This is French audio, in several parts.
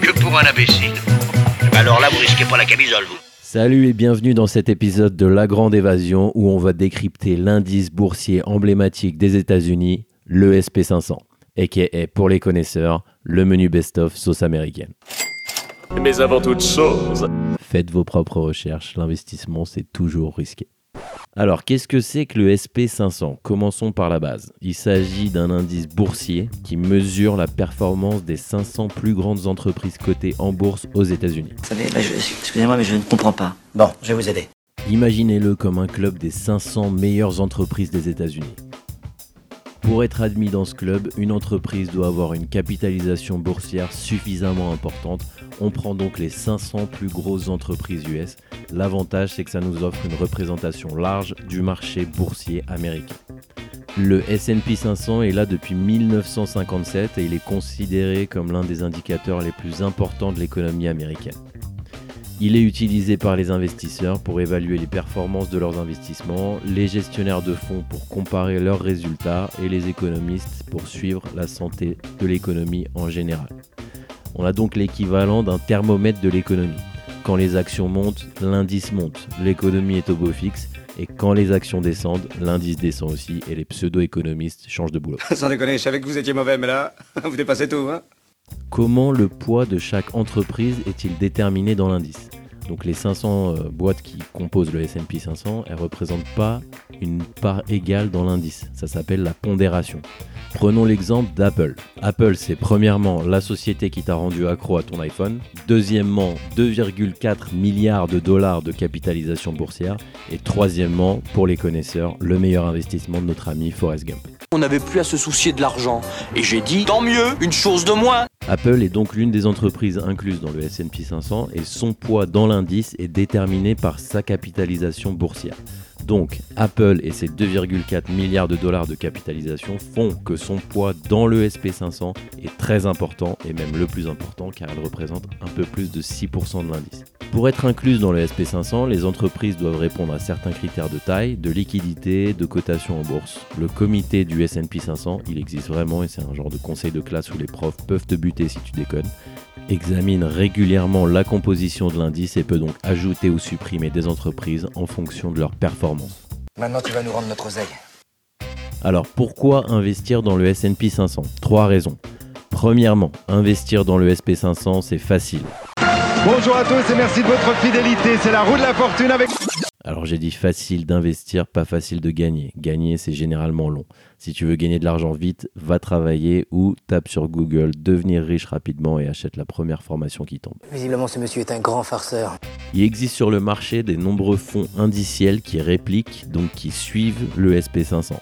que pour un imbécile. Alors là, vous risquez pas la camisole, vous. Salut et bienvenue dans cet épisode de La Grande Évasion où on va décrypter l'indice boursier emblématique des États-Unis, le SP500, aka pour les connaisseurs, le menu best-of sauce américaine. Mais avant toute chose, Faites vos propres recherches, l'investissement c'est toujours risqué. Alors, qu'est-ce que c'est que le SP500 Commençons par la base. Il s'agit d'un indice boursier qui mesure la performance des 500 plus grandes entreprises cotées en bourse aux États-Unis. Vous savez, bah, excusez-moi, mais je ne comprends pas. Bon, je vais vous aider. Imaginez-le comme un club des 500 meilleures entreprises des États-Unis. Pour être admis dans ce club, une entreprise doit avoir une capitalisation boursière suffisamment importante. On prend donc les 500 plus grosses entreprises US. L'avantage, c'est que ça nous offre une représentation large du marché boursier américain. Le SP 500 est là depuis 1957 et il est considéré comme l'un des indicateurs les plus importants de l'économie américaine. Il est utilisé par les investisseurs pour évaluer les performances de leurs investissements, les gestionnaires de fonds pour comparer leurs résultats et les économistes pour suivre la santé de l'économie en général. On a donc l'équivalent d'un thermomètre de l'économie. Quand les actions montent, l'indice monte, l'économie est au beau fixe, et quand les actions descendent, l'indice descend aussi et les pseudo-économistes changent de boulot. Sans déconner, je savais que vous étiez mauvais, mais là, vous dépassez tout, hein Comment le poids de chaque entreprise est-il déterminé dans l'indice? Donc les 500 euh, boîtes qui composent le S&P 500, elles ne représentent pas une part égale dans l'indice. Ça s'appelle la pondération. Prenons l'exemple d'Apple. Apple, c'est premièrement la société qui t'a rendu accro à ton iPhone. Deuxièmement, 2,4 milliards de dollars de capitalisation boursière. Et troisièmement, pour les connaisseurs, le meilleur investissement de notre ami Forrest Gump. On n'avait plus à se soucier de l'argent. Et j'ai dit, tant mieux, une chose de moins. Apple est donc l'une des entreprises incluses dans le S&P 500 et son poids dans l'indice est déterminé par sa capitalisation boursière. Donc Apple et ses 2,4 milliards de dollars de capitalisation font que son poids dans le SP500 est très important et même le plus important car elle représente un peu plus de 6% de l'indice. Pour être incluse dans le SP500, les entreprises doivent répondre à certains critères de taille, de liquidité, de cotation en bourse. Le comité du S&P 500, il existe vraiment et c'est un genre de conseil de classe où les profs peuvent te buter si tu déconnes examine régulièrement la composition de l'indice et peut donc ajouter ou supprimer des entreprises en fonction de leur performance. Maintenant, tu vas nous rendre notre oseille. Alors pourquoi investir dans le S&P 500 Trois raisons. Premièrement, investir dans le SP500 c'est facile. Bonjour à tous et merci de votre fidélité. C'est la roue de la fortune avec. Alors j'ai dit facile d'investir, pas facile de gagner. Gagner c'est généralement long. Si tu veux gagner de l'argent vite, va travailler ou tape sur Google devenir riche rapidement et achète la première formation qui tombe. Visiblement, ce monsieur est un grand farceur. Il existe sur le marché des nombreux fonds indiciels qui répliquent, donc qui suivent le SP500,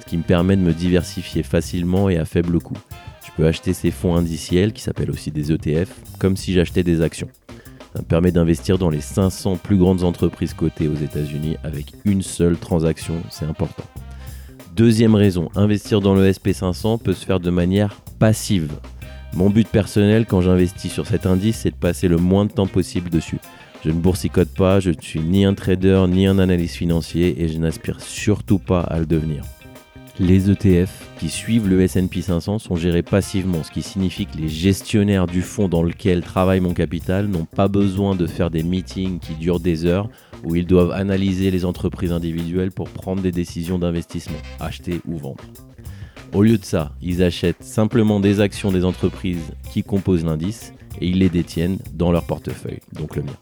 ce qui me permet de me diversifier facilement et à faible coût. Je peux acheter ces fonds indiciels, qui s'appellent aussi des ETF, comme si j'achetais des actions. Permet d'investir dans les 500 plus grandes entreprises cotées aux États-Unis avec une seule transaction, c'est important. Deuxième raison, investir dans le SP500 peut se faire de manière passive. Mon but personnel quand j'investis sur cet indice, c'est de passer le moins de temps possible dessus. Je ne boursicote pas, je ne suis ni un trader ni un analyste financier et je n'aspire surtout pas à le devenir. Les ETF qui suivent le S&P 500 sont gérés passivement, ce qui signifie que les gestionnaires du fonds dans lequel travaille mon capital n'ont pas besoin de faire des meetings qui durent des heures où ils doivent analyser les entreprises individuelles pour prendre des décisions d'investissement, acheter ou vendre. Au lieu de ça, ils achètent simplement des actions des entreprises qui composent l'indice et ils les détiennent dans leur portefeuille, donc le mien.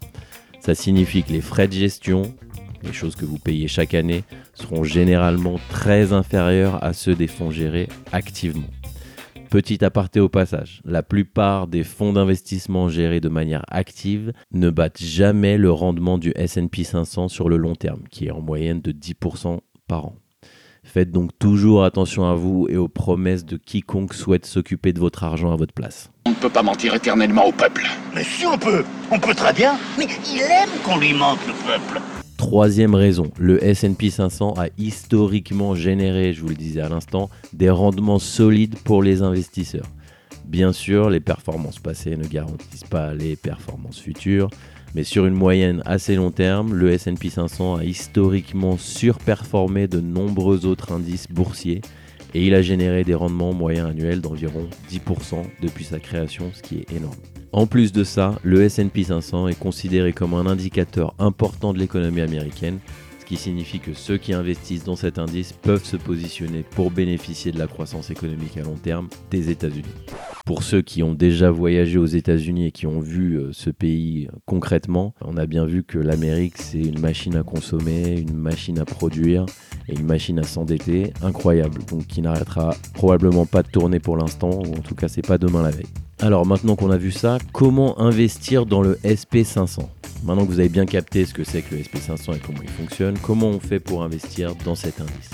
Ça signifie que les frais de gestion, les choses que vous payez chaque année, seront généralement très inférieurs à ceux des fonds gérés activement. Petit aparté au passage, la plupart des fonds d'investissement gérés de manière active ne battent jamais le rendement du SP 500 sur le long terme, qui est en moyenne de 10% par an. Faites donc toujours attention à vous et aux promesses de quiconque souhaite s'occuper de votre argent à votre place. On ne peut pas mentir éternellement au peuple. Mais si on peut, on peut très bien. Mais il aime qu'on lui mente le peuple. Troisième raison, le S&P 500 a historiquement généré, je vous le disais à l'instant, des rendements solides pour les investisseurs. Bien sûr, les performances passées ne garantissent pas les performances futures, mais sur une moyenne assez long terme, le S&P 500 a historiquement surperformé de nombreux autres indices boursiers et il a généré des rendements moyens annuels d'environ 10% depuis sa création, ce qui est énorme. En plus de ça, le S&P 500 est considéré comme un indicateur important de l'économie américaine, qui signifie que ceux qui investissent dans cet indice peuvent se positionner pour bénéficier de la croissance économique à long terme des États-Unis. Pour ceux qui ont déjà voyagé aux États-Unis et qui ont vu euh, ce pays concrètement, on a bien vu que l'Amérique, c'est une machine à consommer, une machine à produire et une machine à s'endetter incroyable, donc qui n'arrêtera probablement pas de tourner pour l'instant, ou en tout cas, c'est pas demain la veille. Alors maintenant qu'on a vu ça, comment investir dans le SP500 Maintenant que vous avez bien capté ce que c'est que le SP500 et comment il fonctionne, comment on fait pour investir dans cet indice?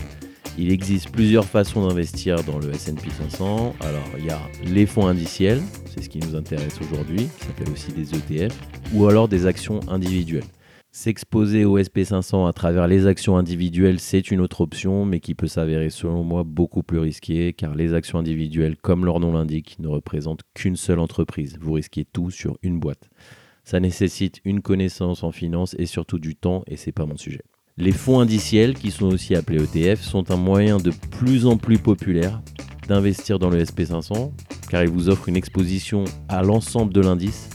Il existe plusieurs façons d'investir dans le SP 500. Alors, il y a les fonds indiciels, c'est ce qui nous intéresse aujourd'hui, qui s'appelle aussi des ETF, ou alors des actions individuelles. S'exposer au SP500 à travers les actions individuelles, c'est une autre option, mais qui peut s'avérer selon moi beaucoup plus risquée, car les actions individuelles, comme leur nom l'indique, ne représentent qu'une seule entreprise. Vous risquez tout sur une boîte. Ça nécessite une connaissance en finance et surtout du temps, et c'est pas mon sujet. Les fonds indiciels, qui sont aussi appelés ETF, sont un moyen de plus en plus populaire d'investir dans le SP500, car ils vous offrent une exposition à l'ensemble de l'indice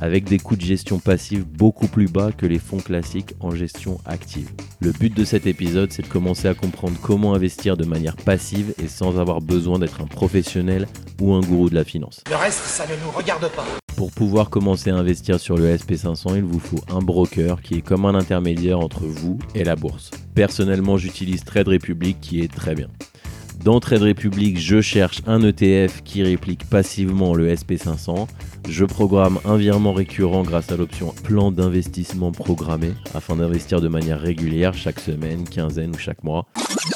avec des coûts de gestion passive beaucoup plus bas que les fonds classiques en gestion active. Le but de cet épisode, c'est de commencer à comprendre comment investir de manière passive et sans avoir besoin d'être un professionnel ou un gourou de la finance. Le reste, ça ne nous regarde pas. Pour pouvoir commencer à investir sur le SP500, il vous faut un broker qui est comme un intermédiaire entre vous et la bourse. Personnellement, j'utilise Trade Republic qui est très bien. Dans Trade Republic, je cherche un ETF qui réplique passivement le SP500. Je programme un virement récurrent grâce à l'option plan d'investissement programmé afin d'investir de manière régulière chaque semaine, quinzaine ou chaque mois.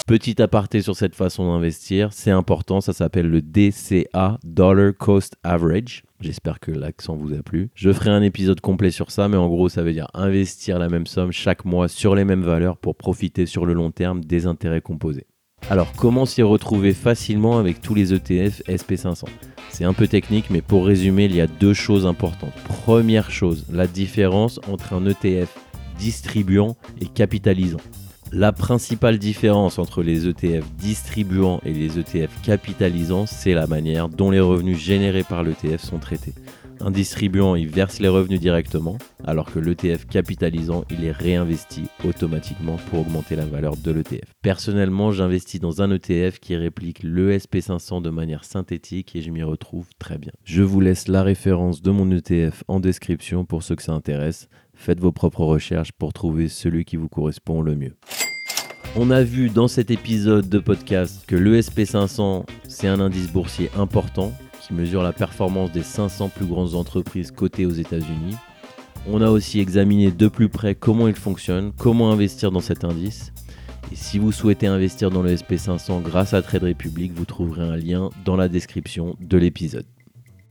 Petit aparté sur cette façon d'investir, c'est important, ça s'appelle le DCA, Dollar Cost Average. J'espère que l'accent vous a plu. Je ferai un épisode complet sur ça, mais en gros, ça veut dire investir la même somme chaque mois sur les mêmes valeurs pour profiter sur le long terme des intérêts composés. Alors, comment s'y retrouver facilement avec tous les ETF SP500 C'est un peu technique, mais pour résumer, il y a deux choses importantes. Première chose, la différence entre un ETF distribuant et capitalisant. La principale différence entre les ETF distribuants et les ETF capitalisants, c'est la manière dont les revenus générés par l'ETF sont traités. Un distribuant, il verse les revenus directement, alors que l'ETF capitalisant, il est réinvesti automatiquement pour augmenter la valeur de l'ETF. Personnellement, j'investis dans un ETF qui réplique l'ESP500 de manière synthétique et je m'y retrouve très bien. Je vous laisse la référence de mon ETF en description pour ceux que ça intéresse. Faites vos propres recherches pour trouver celui qui vous correspond le mieux. On a vu dans cet épisode de podcast que l'ESP500, c'est un indice boursier important qui mesure la performance des 500 plus grandes entreprises cotées aux États-Unis. On a aussi examiné de plus près comment il fonctionne, comment investir dans cet indice. Et si vous souhaitez investir dans le SP500 grâce à Trade Republic, vous trouverez un lien dans la description de l'épisode.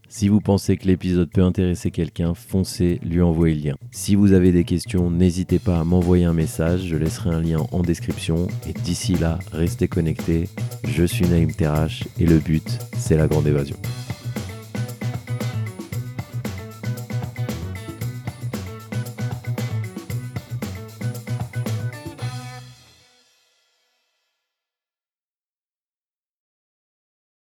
Si vous pensez que l'épisode peut intéresser quelqu'un, foncez lui envoyer le lien. Si vous avez des questions, n'hésitez pas à m'envoyer un message, je laisserai un lien en description. Et d'ici là, restez connectés. Je suis Naïm Terrache et le but, c'est la grande évasion.